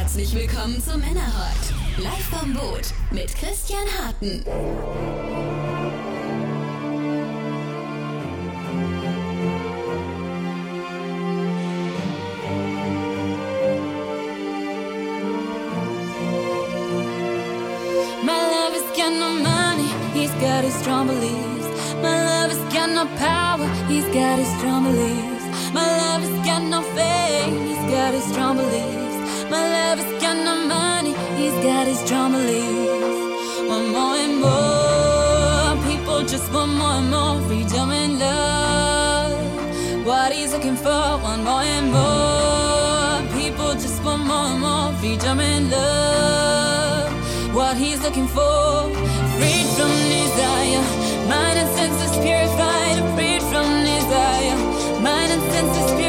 Herzlich willkommen zum Männerhort. Live vom Boot mit Christian Harten. My love has got no money, he's got his strong beliefs. My love has got no power, he's got his strong beliefs. My love has got no fame, he's got his strong beliefs. My has got no money, he's got his leaves. One more and more people just want more and more freedom and love. What he's looking for, one more and more people just want more and more freedom and love. What he's looking for, freed from desire, mind and senses purified, freed from desire, mind and senses.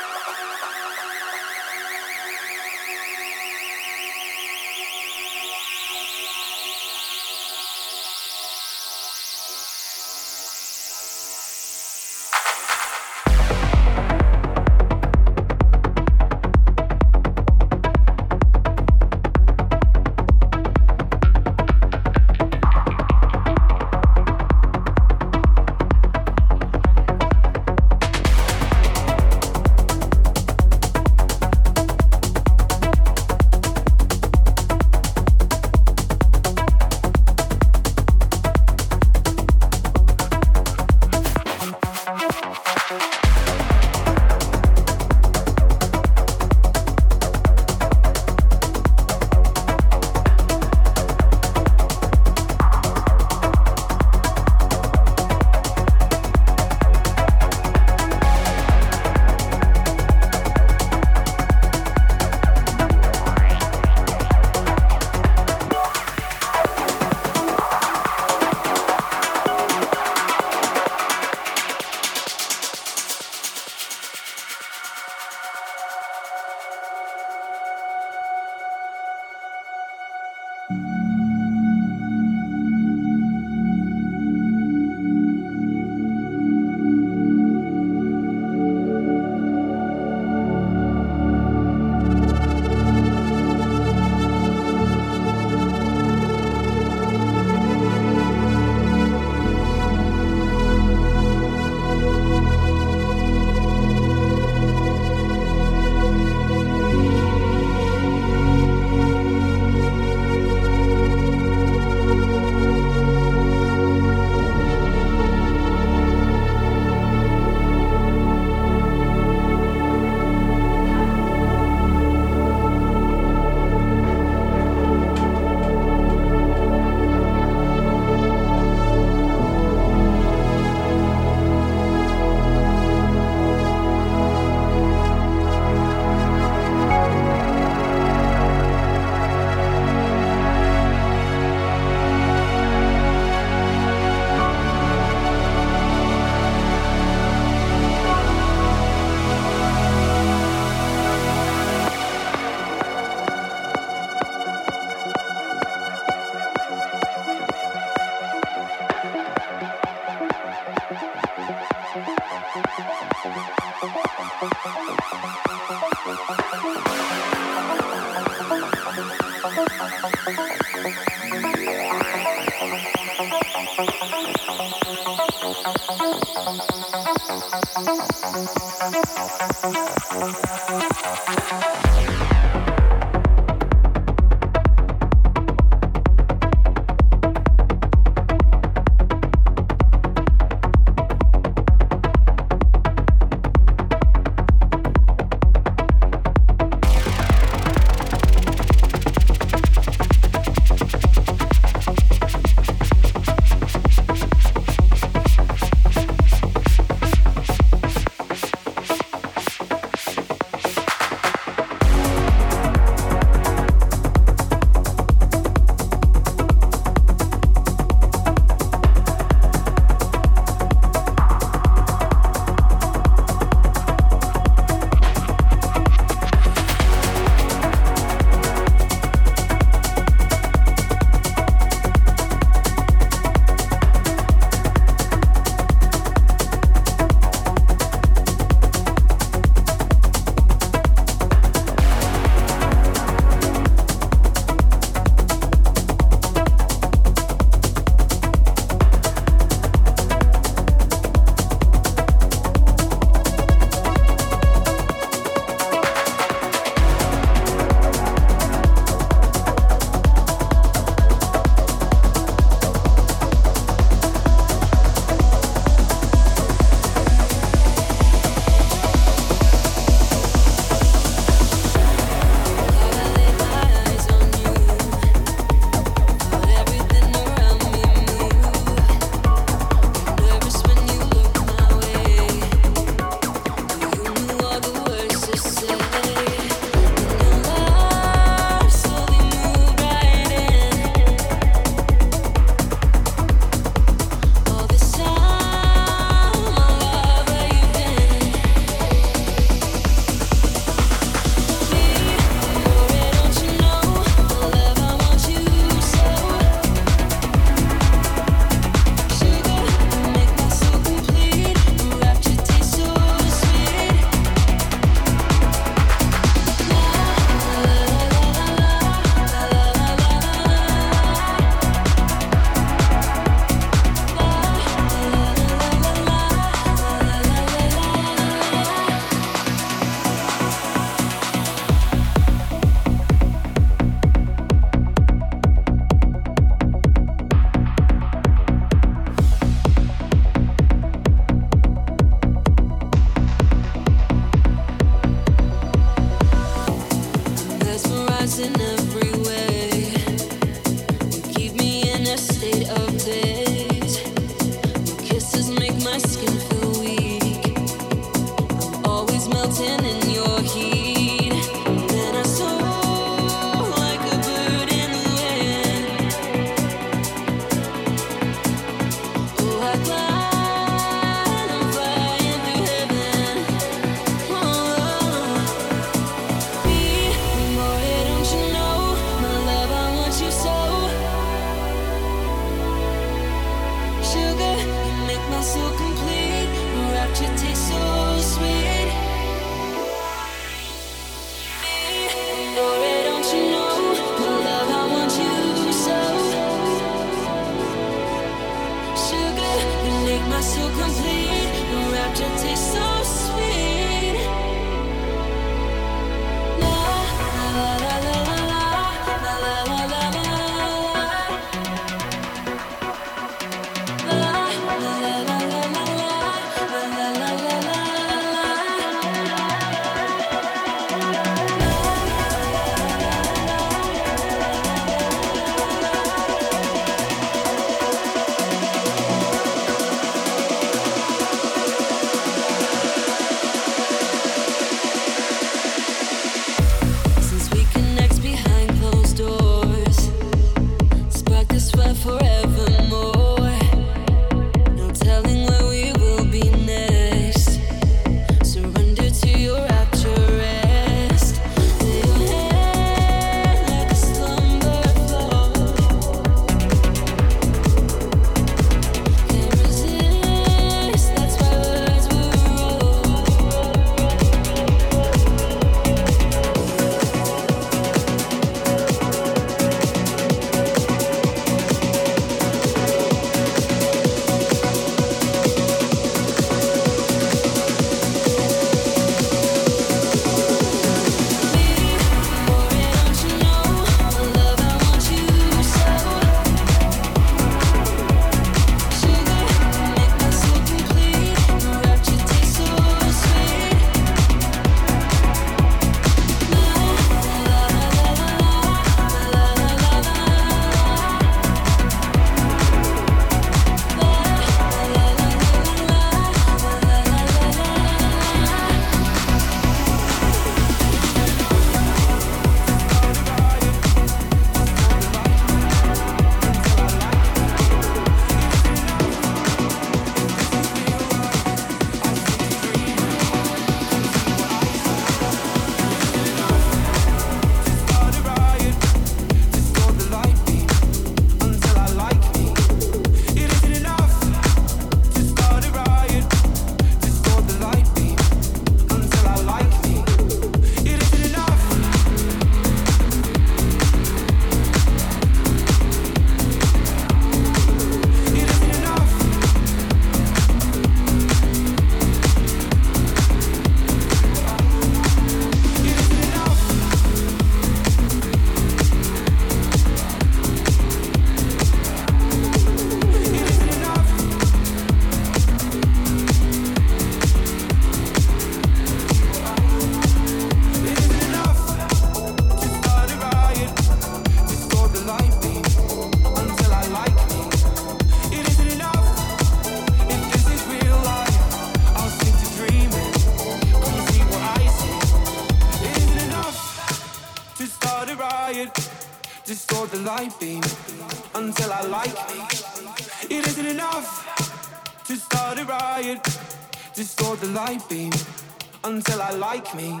Like me.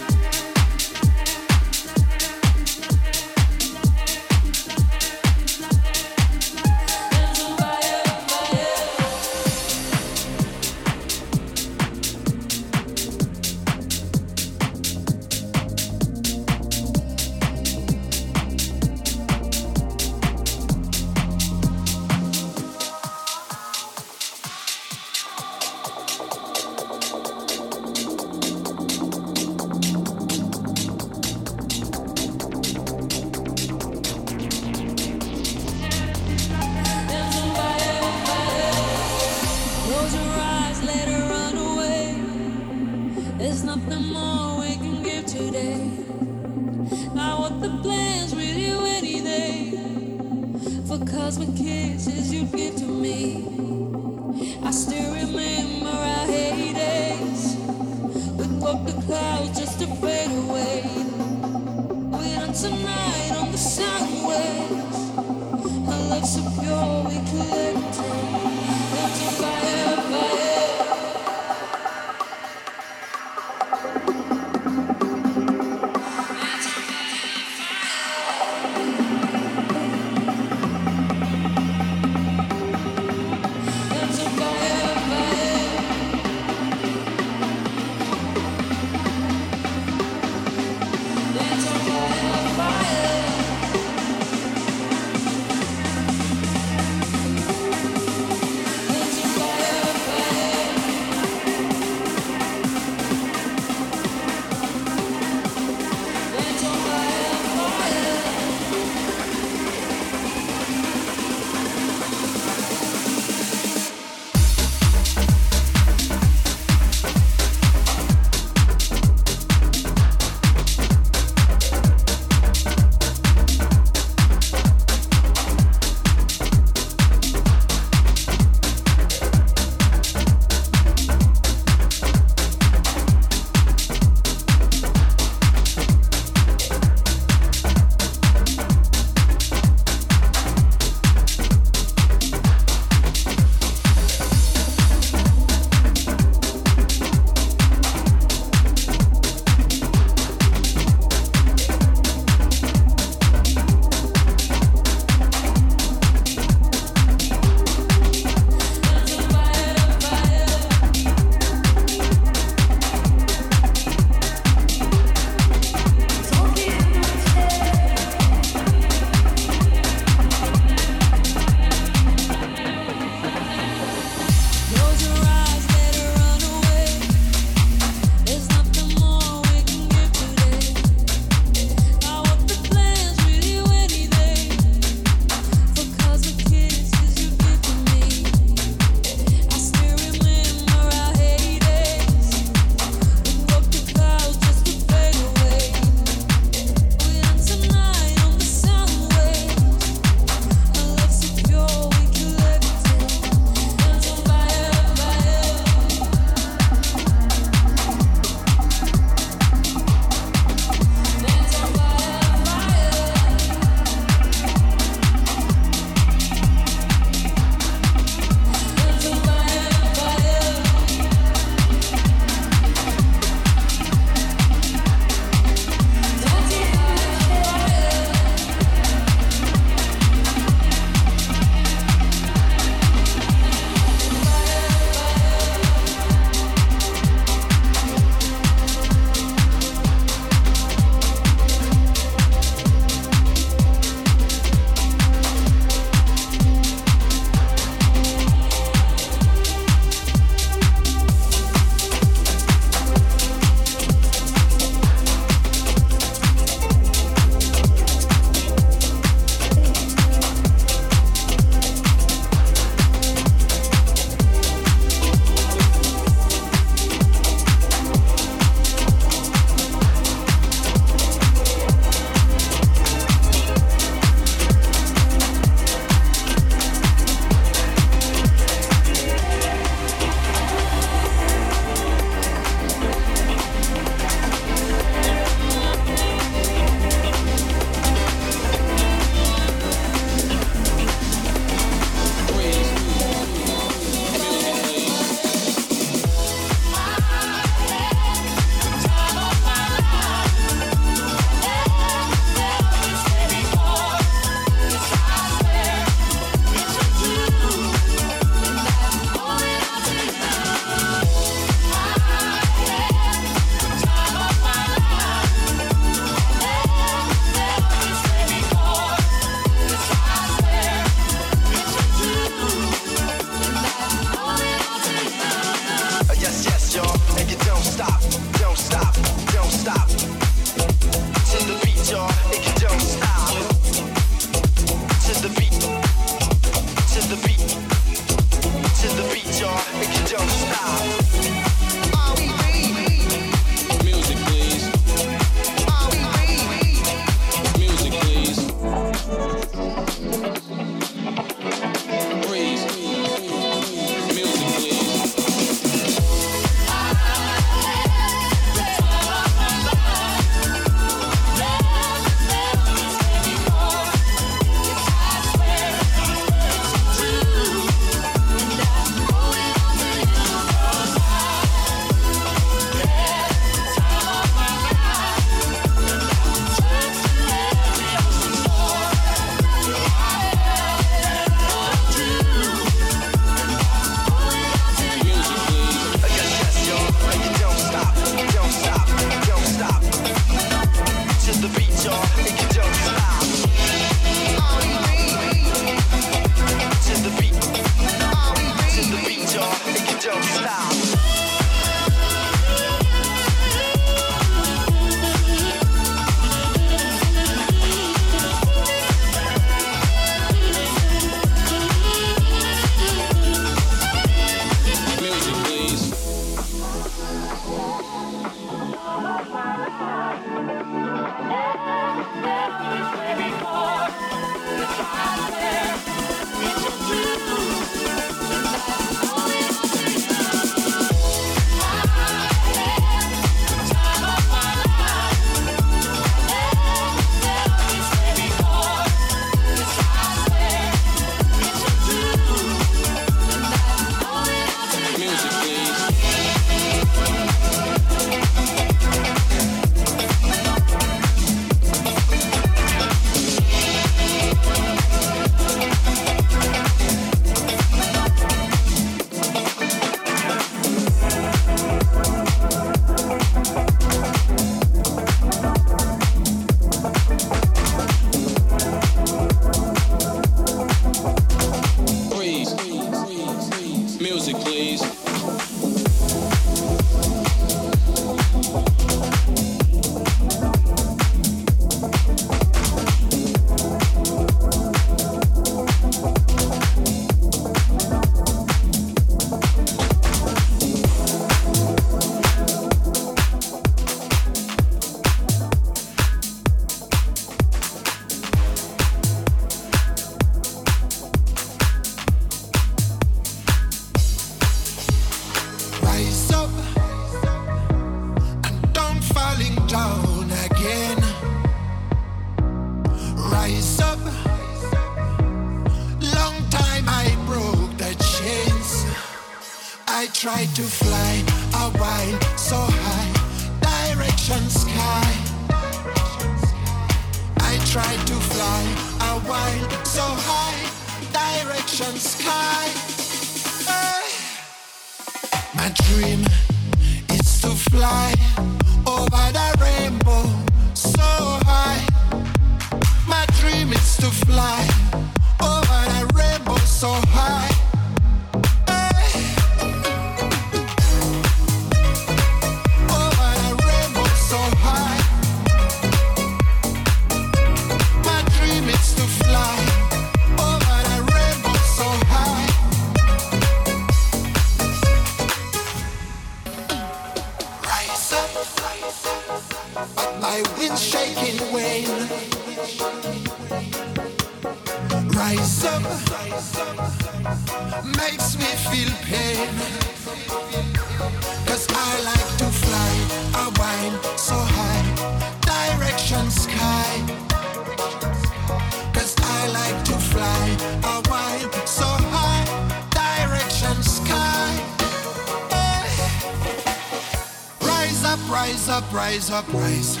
a.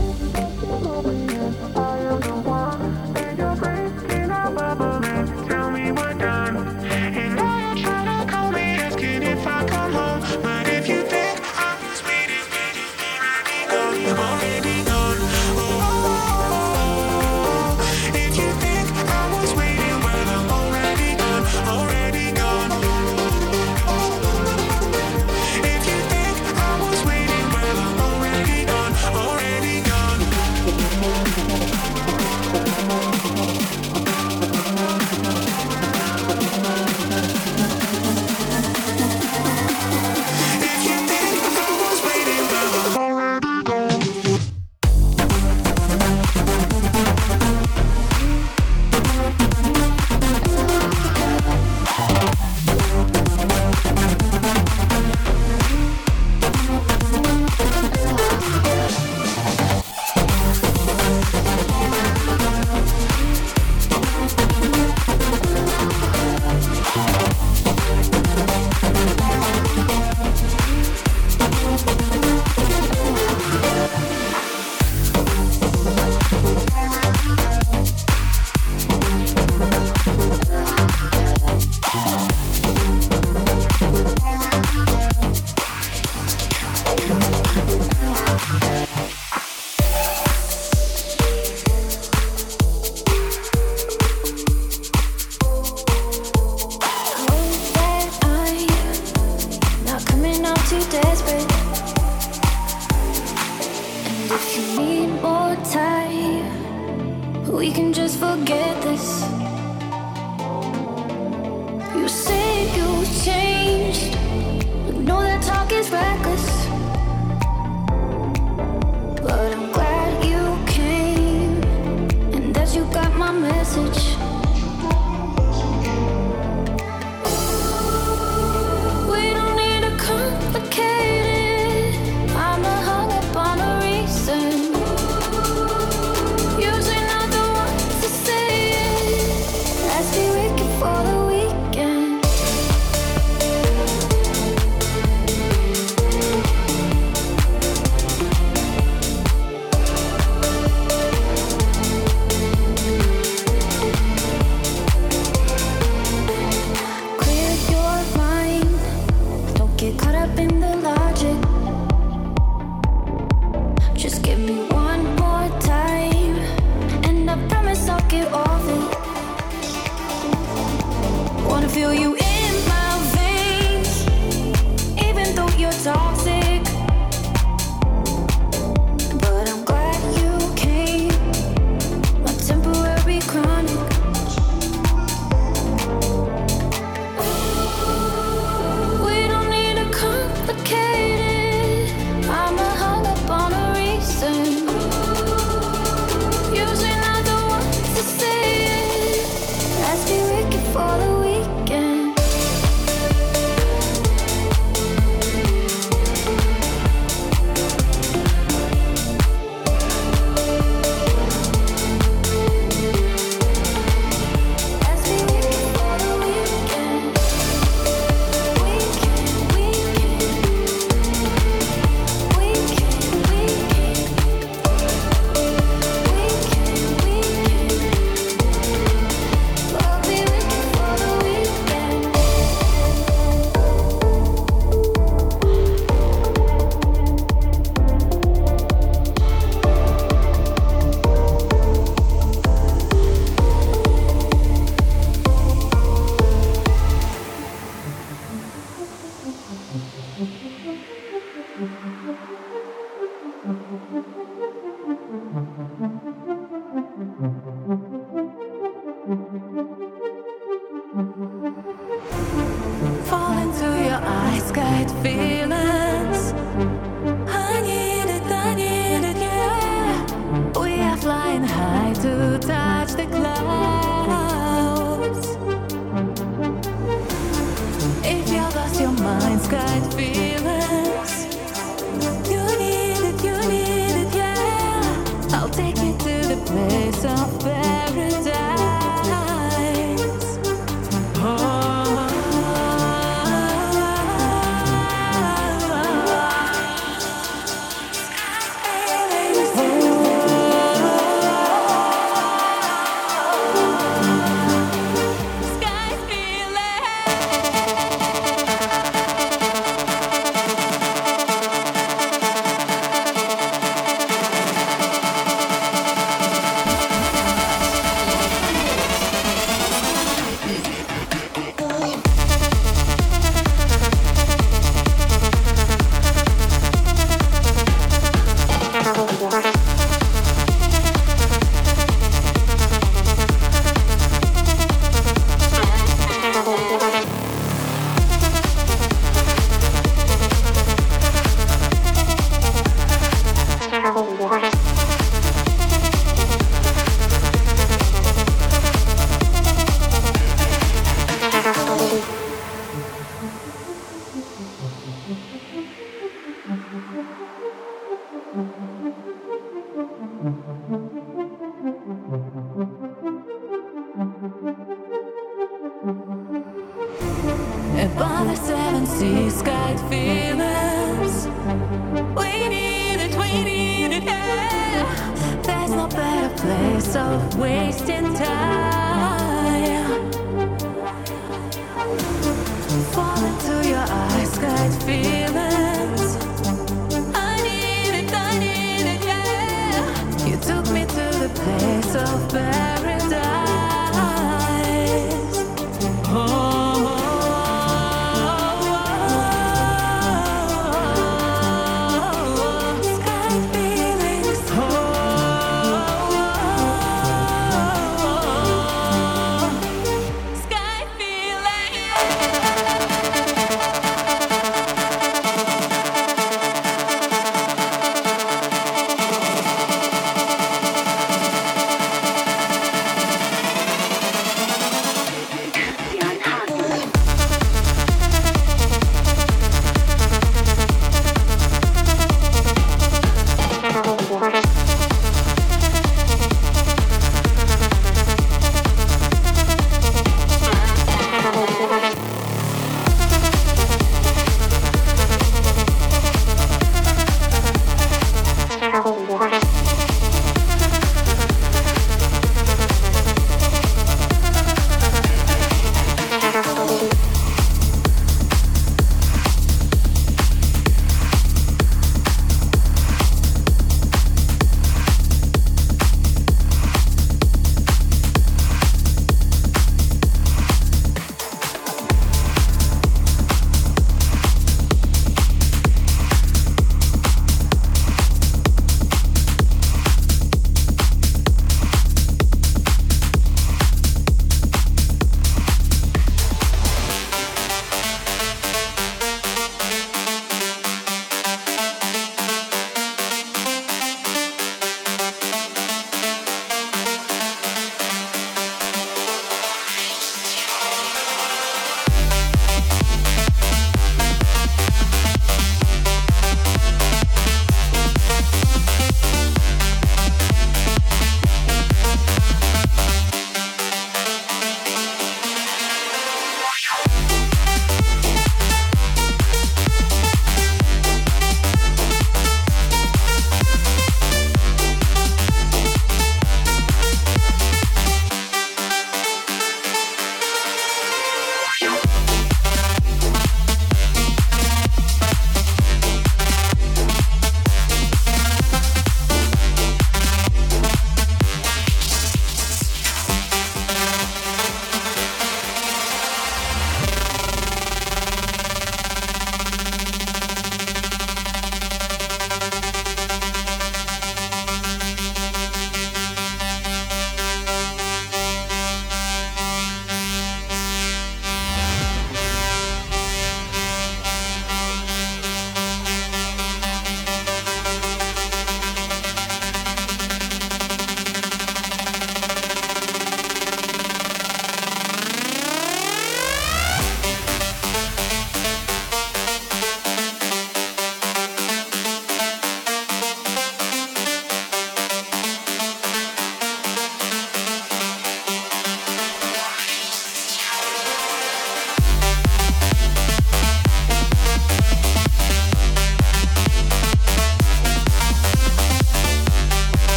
for the weekend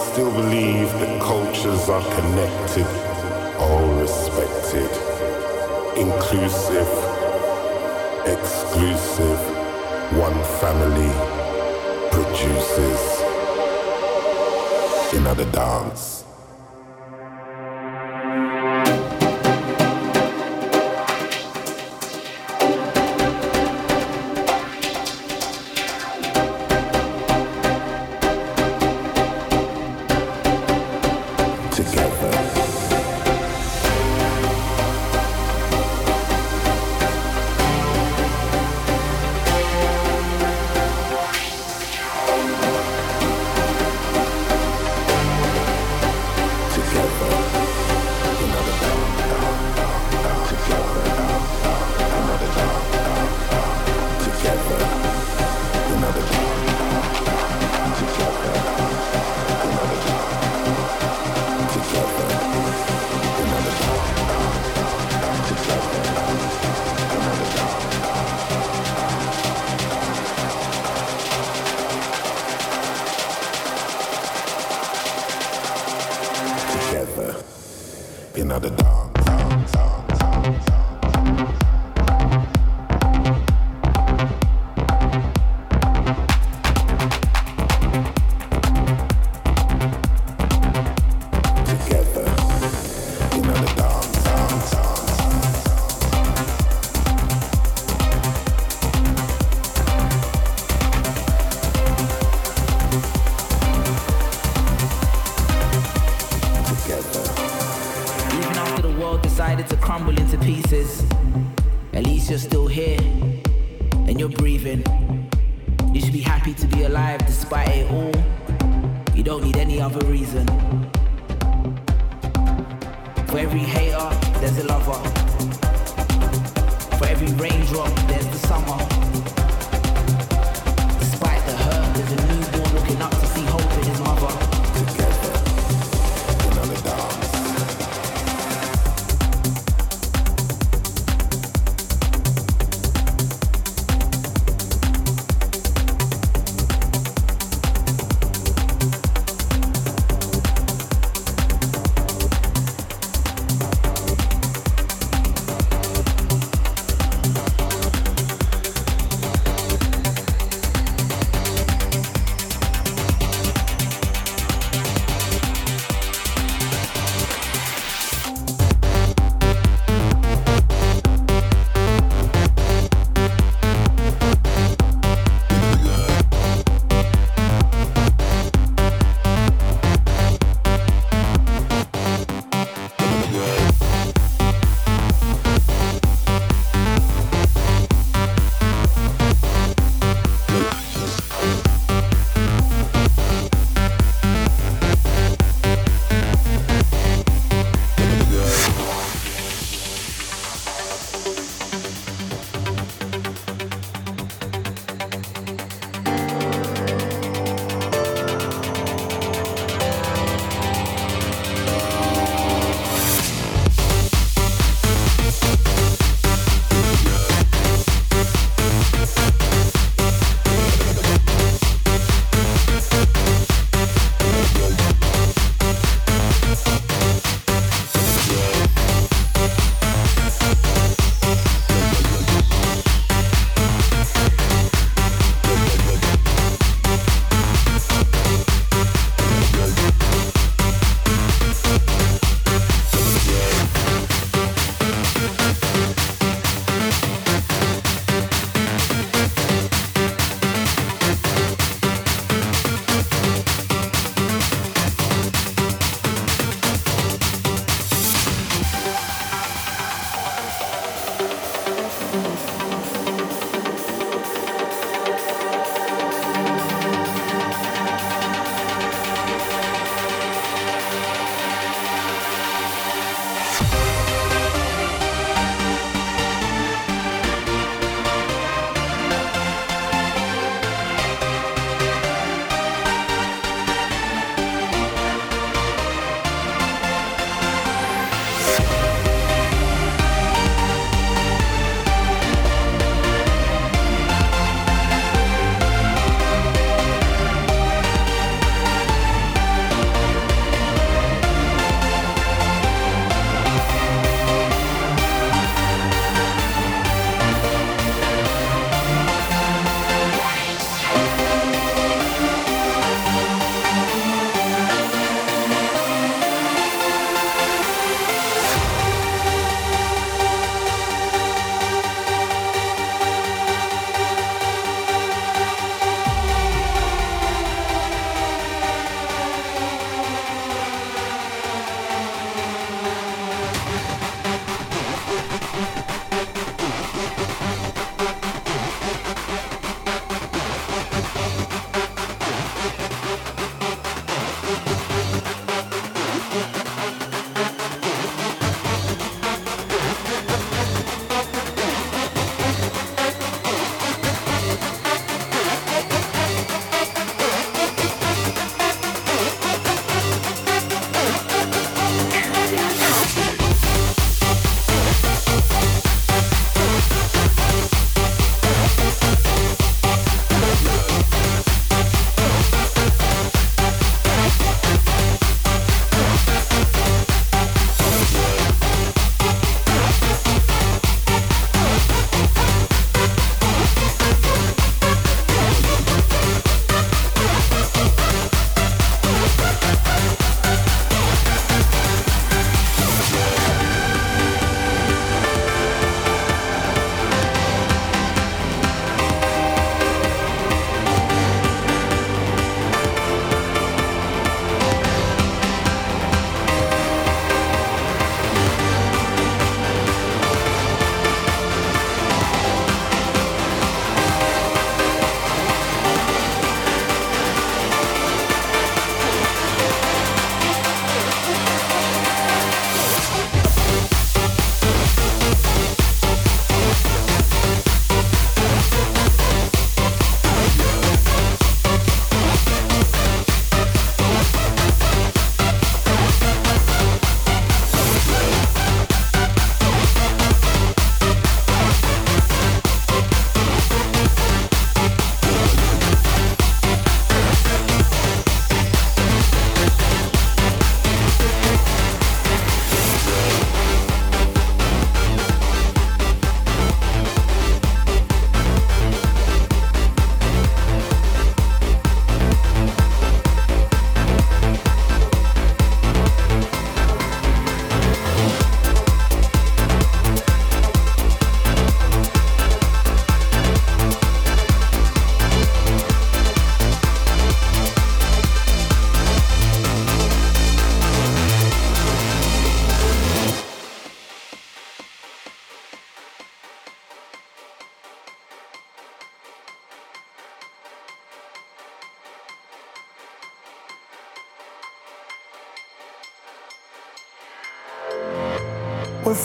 still believe that cultures are connected, all respected, inclusive, exclusive, one family produces another dance.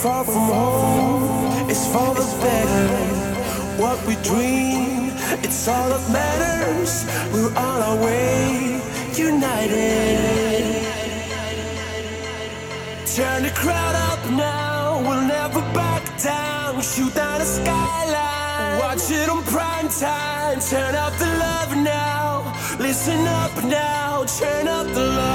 Far from home, it's for the better. What we dream, it's all that matters. We're on our way, united. Turn the crowd up now, we'll never back down. Shoot down the skyline, watch it on prime time. Turn up the love now, listen up now, turn up the love.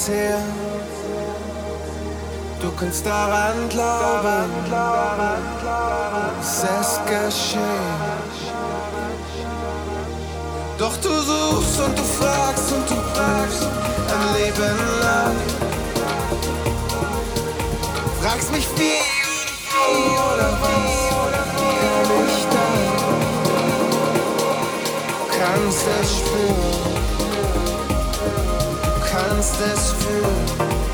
es her. Du kannst daran glauben, es ist geschehen. Doch du suchst und du fragst und du fragst ein Leben lang. Fragst mich wie, wie oder wie kann ich da? Kannst es spüren. comes this through